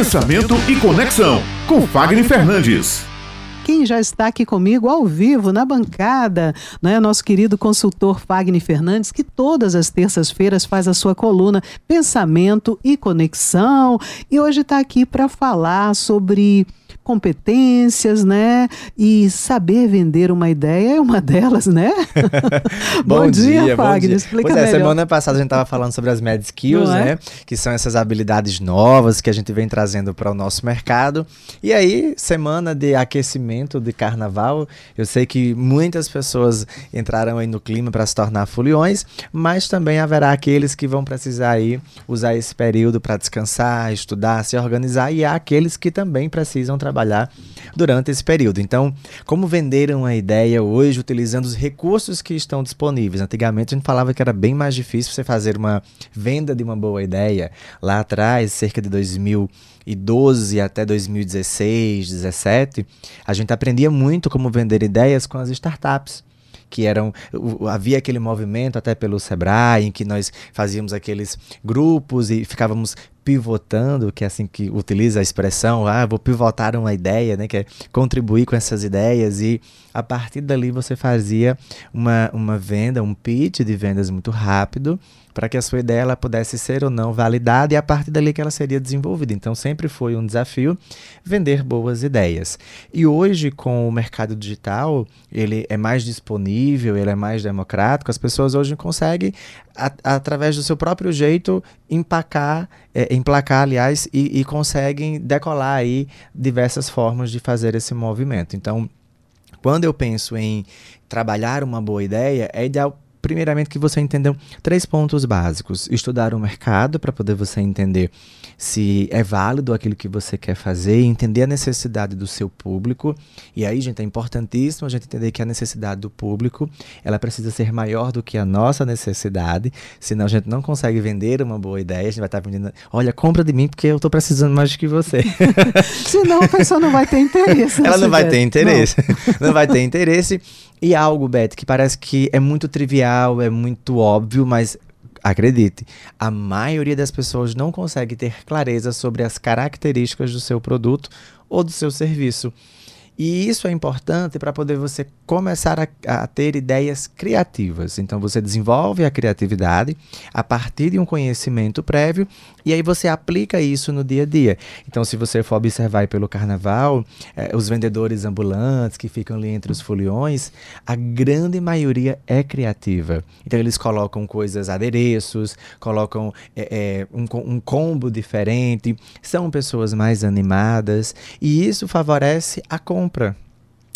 Pensamento e Conexão, com Fagner Fernandes quem já está aqui comigo ao vivo na bancada, né? Nosso querido consultor Fagner Fernandes, que todas as terças-feiras faz a sua coluna Pensamento e Conexão, e hoje está aqui para falar sobre competências, né? E saber vender uma ideia é uma delas, né? bom, bom, dia, dia Fagner. Explica pois é, melhor. semana passada a gente estava falando sobre as Med Skills, é? né? Que são essas habilidades novas que a gente vem trazendo para o nosso mercado. E aí, semana de aquecimento de carnaval, eu sei que muitas pessoas entraram aí no clima para se tornar foliões, mas também haverá aqueles que vão precisar aí usar esse período para descansar, estudar, se organizar, e há aqueles que também precisam trabalhar trabalhar durante esse período. Então, como vender uma ideia hoje utilizando os recursos que estão disponíveis? Antigamente a gente falava que era bem mais difícil você fazer uma venda de uma boa ideia. Lá atrás, cerca de 2012 até 2016, 2017, a gente aprendia muito como vender ideias com as startups que eram havia aquele movimento até pelo Sebrae em que nós fazíamos aqueles grupos e ficávamos pivotando, que é assim que utiliza a expressão, ah, vou pivotar uma ideia, né, que é contribuir com essas ideias e a partir dali você fazia uma, uma venda, um pitch de vendas muito rápido para que a sua ideia ela pudesse ser ou não validada e a partir dali que ela seria desenvolvida. Então sempre foi um desafio vender boas ideias. E hoje com o mercado digital, ele é mais disponível, ele é mais democrático, as pessoas hoje conseguem a, através do seu próprio jeito empacar, é, emplacar, aliás, e, e conseguem decolar aí diversas formas de fazer esse movimento. Então, quando eu penso em trabalhar uma boa ideia, é ideal primeiramente que você entenda três pontos básicos. Estudar o mercado para poder você entender se é válido aquilo que você quer fazer, entender a necessidade do seu público. E aí, gente, é importantíssimo a gente entender que a necessidade do público, ela precisa ser maior do que a nossa necessidade, senão a gente não consegue vender uma boa ideia, a gente vai estar vendendo, olha, compra de mim porque eu estou precisando mais do que você. senão a pessoa não vai ter interesse. Ela não vai ter interesse. Não. não vai ter interesse. E algo, Beth, que parece que é muito trivial, é muito óbvio, mas Acredite, a maioria das pessoas não consegue ter clareza sobre as características do seu produto ou do seu serviço. E isso é importante para poder você começar a, a, ter ideias criativas. Então você desenvolve a criatividade a partir de um conhecimento prévio e aí você aplica isso no dia a dia. Então, se você for observar pelo carnaval, eh, os vendedores ambulantes que ficam ali entre os foliões, a grande maioria é criativa. Então, eles colocam coisas, adereços, colocam eh, eh, um, um combo diferente, são pessoas mais animadas e isso favorece a compra.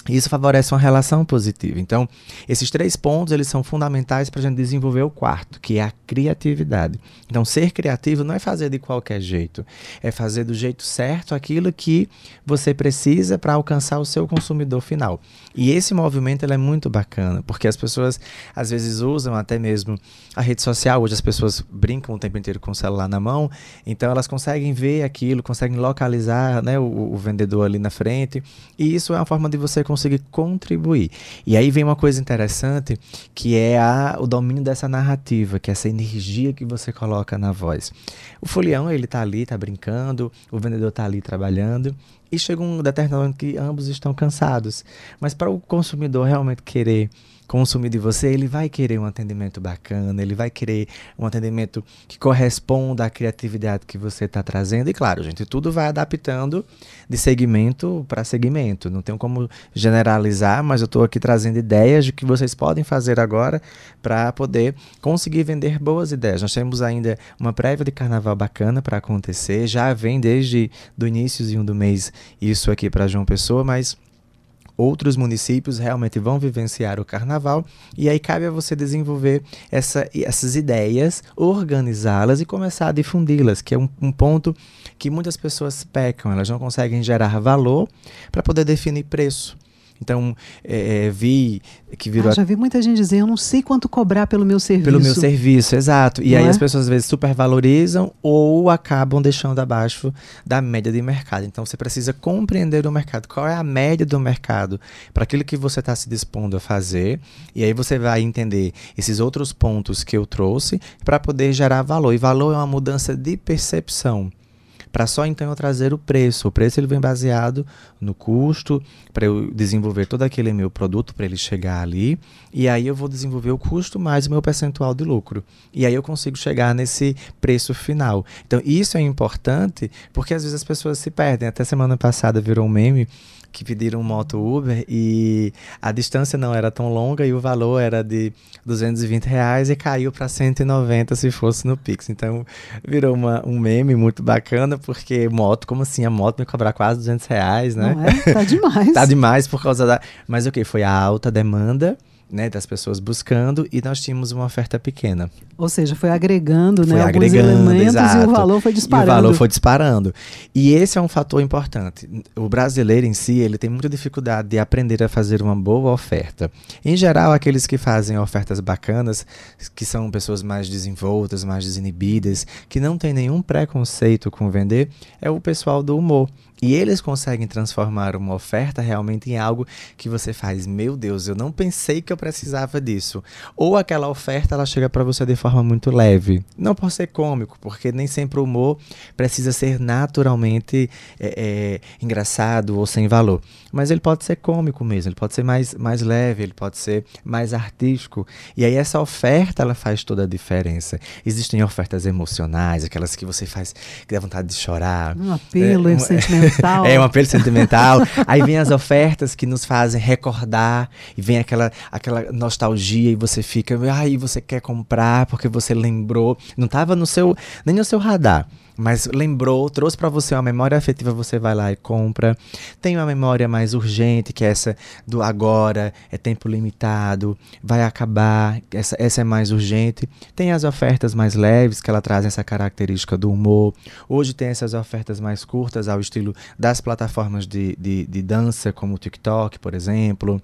Isso favorece uma relação positiva. Então, esses três pontos eles são fundamentais para a gente desenvolver o quarto, que é a criatividade. Então, ser criativo não é fazer de qualquer jeito, é fazer do jeito certo aquilo que você precisa para alcançar o seu consumidor final. E esse movimento ele é muito bacana, porque as pessoas às vezes usam até mesmo a rede social. Hoje as pessoas brincam o tempo inteiro com o celular na mão, então elas conseguem ver aquilo, conseguem localizar né, o, o vendedor ali na frente. E isso é uma forma de você conseguir contribuir. E aí vem uma coisa interessante que é a, o domínio dessa narrativa, que é essa energia que você coloca na voz. O folião, ele tá ali, tá brincando, o vendedor tá ali trabalhando, e chega um determinado momento que ambos estão cansados. Mas para o consumidor realmente querer consumir de você, ele vai querer um atendimento bacana, ele vai querer um atendimento que corresponda à criatividade que você está trazendo. E claro, gente, tudo vai adaptando de segmento para segmento. Não tenho como generalizar, mas eu estou aqui trazendo ideias de que vocês podem fazer agora para poder conseguir vender boas ideias. Nós temos ainda uma prévia de carnaval bacana para acontecer, já vem desde do iníciozinho do mês isso aqui para João Pessoa, mas outros municípios realmente vão vivenciar o carnaval e aí cabe a você desenvolver essa, essas ideias, organizá-las e começar a difundi-las, que é um, um, ponto que muitas pessoas pecam, elas não conseguem gerar valor para poder definir preço. Então, é, é, vi que virou. Ah, já vi muita gente dizer, eu não sei quanto cobrar pelo meu serviço. Pelo meu serviço, exato. E não aí é? as pessoas às vezes supervalorizam ou acabam deixando abaixo da média de mercado. Então, você precisa compreender o mercado. Qual é a média do mercado para aquilo que você está se dispondo a fazer. E aí você vai entender esses outros pontos que eu trouxe para poder gerar valor. E valor é uma mudança de percepção. Para só então eu trazer o preço. O preço ele vem baseado no custo para eu desenvolver todo aquele meu produto para ele chegar ali, e aí eu vou desenvolver o custo mais o meu percentual de lucro. E aí eu consigo chegar nesse preço final. Então isso é importante porque às vezes as pessoas se perdem. Até semana passada virou um meme que pediram moto Uber e a distância não era tão longa e o valor era de 220 reais e caiu para 190 se fosse no Pix. Então virou uma, um meme muito bacana porque moto, como assim? A moto me cobrar quase 200 reais, né? Não é? Tá demais. tá demais por causa da. Mas o okay, que? Foi a alta demanda né, das pessoas buscando e nós tínhamos uma oferta pequena. Ou seja, foi agregando, foi né, agregando, alguns elementos exato. e o valor foi disparando. E o valor foi disparando. E esse é um fator importante. O brasileiro em si, ele tem muita dificuldade de aprender a fazer uma boa oferta. Em geral, aqueles que fazem ofertas bacanas, que são pessoas mais desenvoltas, mais desinibidas, que não têm nenhum preconceito com vender, é o pessoal do humor. E eles conseguem transformar uma oferta realmente em algo que você faz, meu Deus, eu não pensei que eu precisava disso. Ou aquela oferta ela chega para você de forma muito leve. Não por ser cômico, porque nem sempre o humor precisa ser naturalmente é, é, engraçado ou sem valor. Mas ele pode ser cômico mesmo, ele pode ser mais, mais leve, ele pode ser mais artístico. E aí essa oferta ela faz toda a diferença. Existem ofertas emocionais, aquelas que você faz que dá vontade de chorar. Um apelo é, sentimental. É um apelo sentimental. aí vem as ofertas que nos fazem recordar e vem aquela, aquela nostalgia e você fica, aí você quer comprar porque você lembrou, não estava no seu nem no seu radar, mas lembrou, trouxe para você uma memória afetiva, você vai lá e compra. Tem uma memória mais urgente, que é essa do agora, é tempo limitado, vai acabar, essa, essa é mais urgente. Tem as ofertas mais leves, que ela traz essa característica do humor. Hoje tem essas ofertas mais curtas, ao estilo das plataformas de, de, de dança, como o TikTok, por exemplo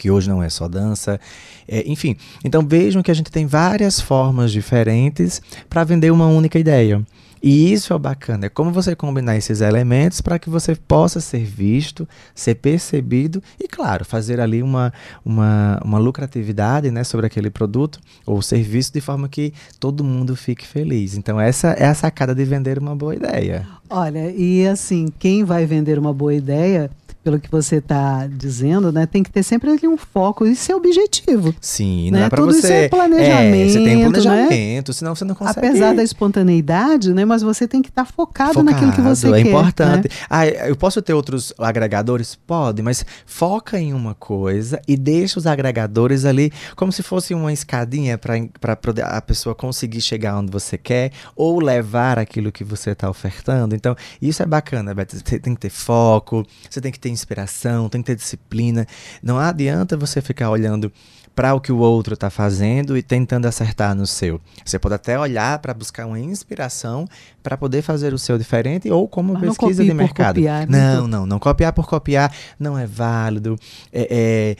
que hoje não é só dança. É, enfim, então vejam que a gente tem várias formas diferentes para vender uma única ideia. E isso é bacana, é como você combinar esses elementos para que você possa ser visto, ser percebido e, claro, fazer ali uma, uma, uma lucratividade né, sobre aquele produto ou serviço de forma que todo mundo fique feliz. Então, essa é a sacada de vender uma boa ideia. Olha, e assim, quem vai vender uma boa ideia pelo que você está dizendo, né, tem que ter sempre ali um foco e ser objetivo. Sim, né? não é para você. Isso é planejamento. É, você tem um né? planejamento, né? senão você não consegue. Apesar da espontaneidade, né, mas você tem que estar tá focado, focado, naquilo que você é quer. É importante. Né? Ah, eu posso ter outros agregadores? Pode, mas foca em uma coisa e deixa os agregadores ali como se fosse uma escadinha para a pessoa conseguir chegar onde você quer ou levar aquilo que você está ofertando. Então, isso é bacana, Beto. Você tem que ter foco, você tem que ter inspiração, tem que ter disciplina. Não adianta você ficar olhando para o que o outro está fazendo e tentando acertar no seu. Você pode até olhar para buscar uma inspiração para poder fazer o seu diferente ou como Mas pesquisa de mercado. Copiar, né? não, não, não copiar por copiar não é válido. É,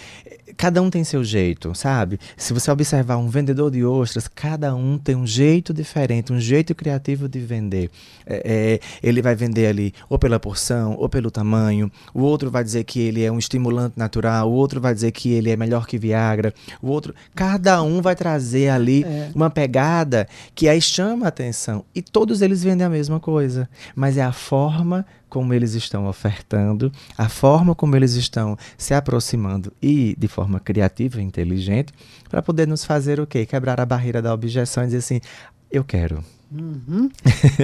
é, cada um tem seu jeito, sabe? Se você observar um vendedor de ostras, cada um tem um jeito diferente, um jeito criativo de vender. É, é, ele vai vender ali ou pela porção, ou pelo tamanho. O outro vai dizer que ele é um estimulante natural. O outro vai dizer que ele é melhor que Viagra. O outro, cada um vai trazer ali é. uma pegada que aí chama a atenção. E todos eles vendem a mesma coisa, mas é a forma como eles estão ofertando, a forma como eles estão se aproximando e de forma criativa e inteligente, para poder nos fazer o quê? Quebrar a barreira da objeção e dizer assim: eu quero. Uhum.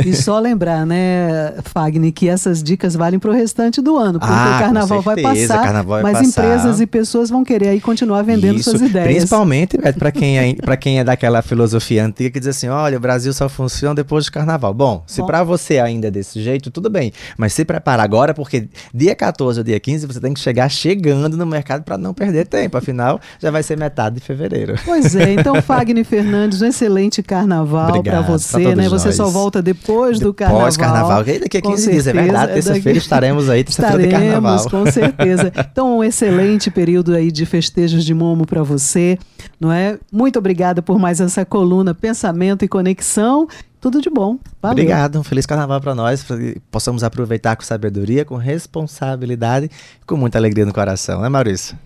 e só lembrar, né, Fagner, que essas dicas valem para o restante do ano, porque ah, o carnaval vai passar, carnaval vai mas passar. empresas e pessoas vão querer aí continuar vendendo Isso, suas ideias. Principalmente para quem, é, quem é daquela filosofia antiga que diz assim: olha, o Brasil só funciona depois do carnaval. Bom, se para você ainda é desse jeito, tudo bem, mas se prepara agora, porque dia 14 ou dia 15 você tem que chegar chegando no mercado para não perder tempo, afinal já vai ser metade de fevereiro. Pois é, então, Fagner Fernandes, um excelente carnaval para você né? Você só volta depois do carnaval. Pós-carnaval, daqui a 15 dias, é verdade. Terça-feira daqui... estaremos aí, terça-feira de carnaval. com certeza. Então, um excelente período aí de festejos de Momo para você, não é? Muito obrigada por mais essa coluna Pensamento e Conexão. Tudo de bom. Valeu. Obrigado. Um feliz carnaval para nós. Pra que possamos aproveitar com sabedoria, com responsabilidade e com muita alegria no coração, né, Maurício?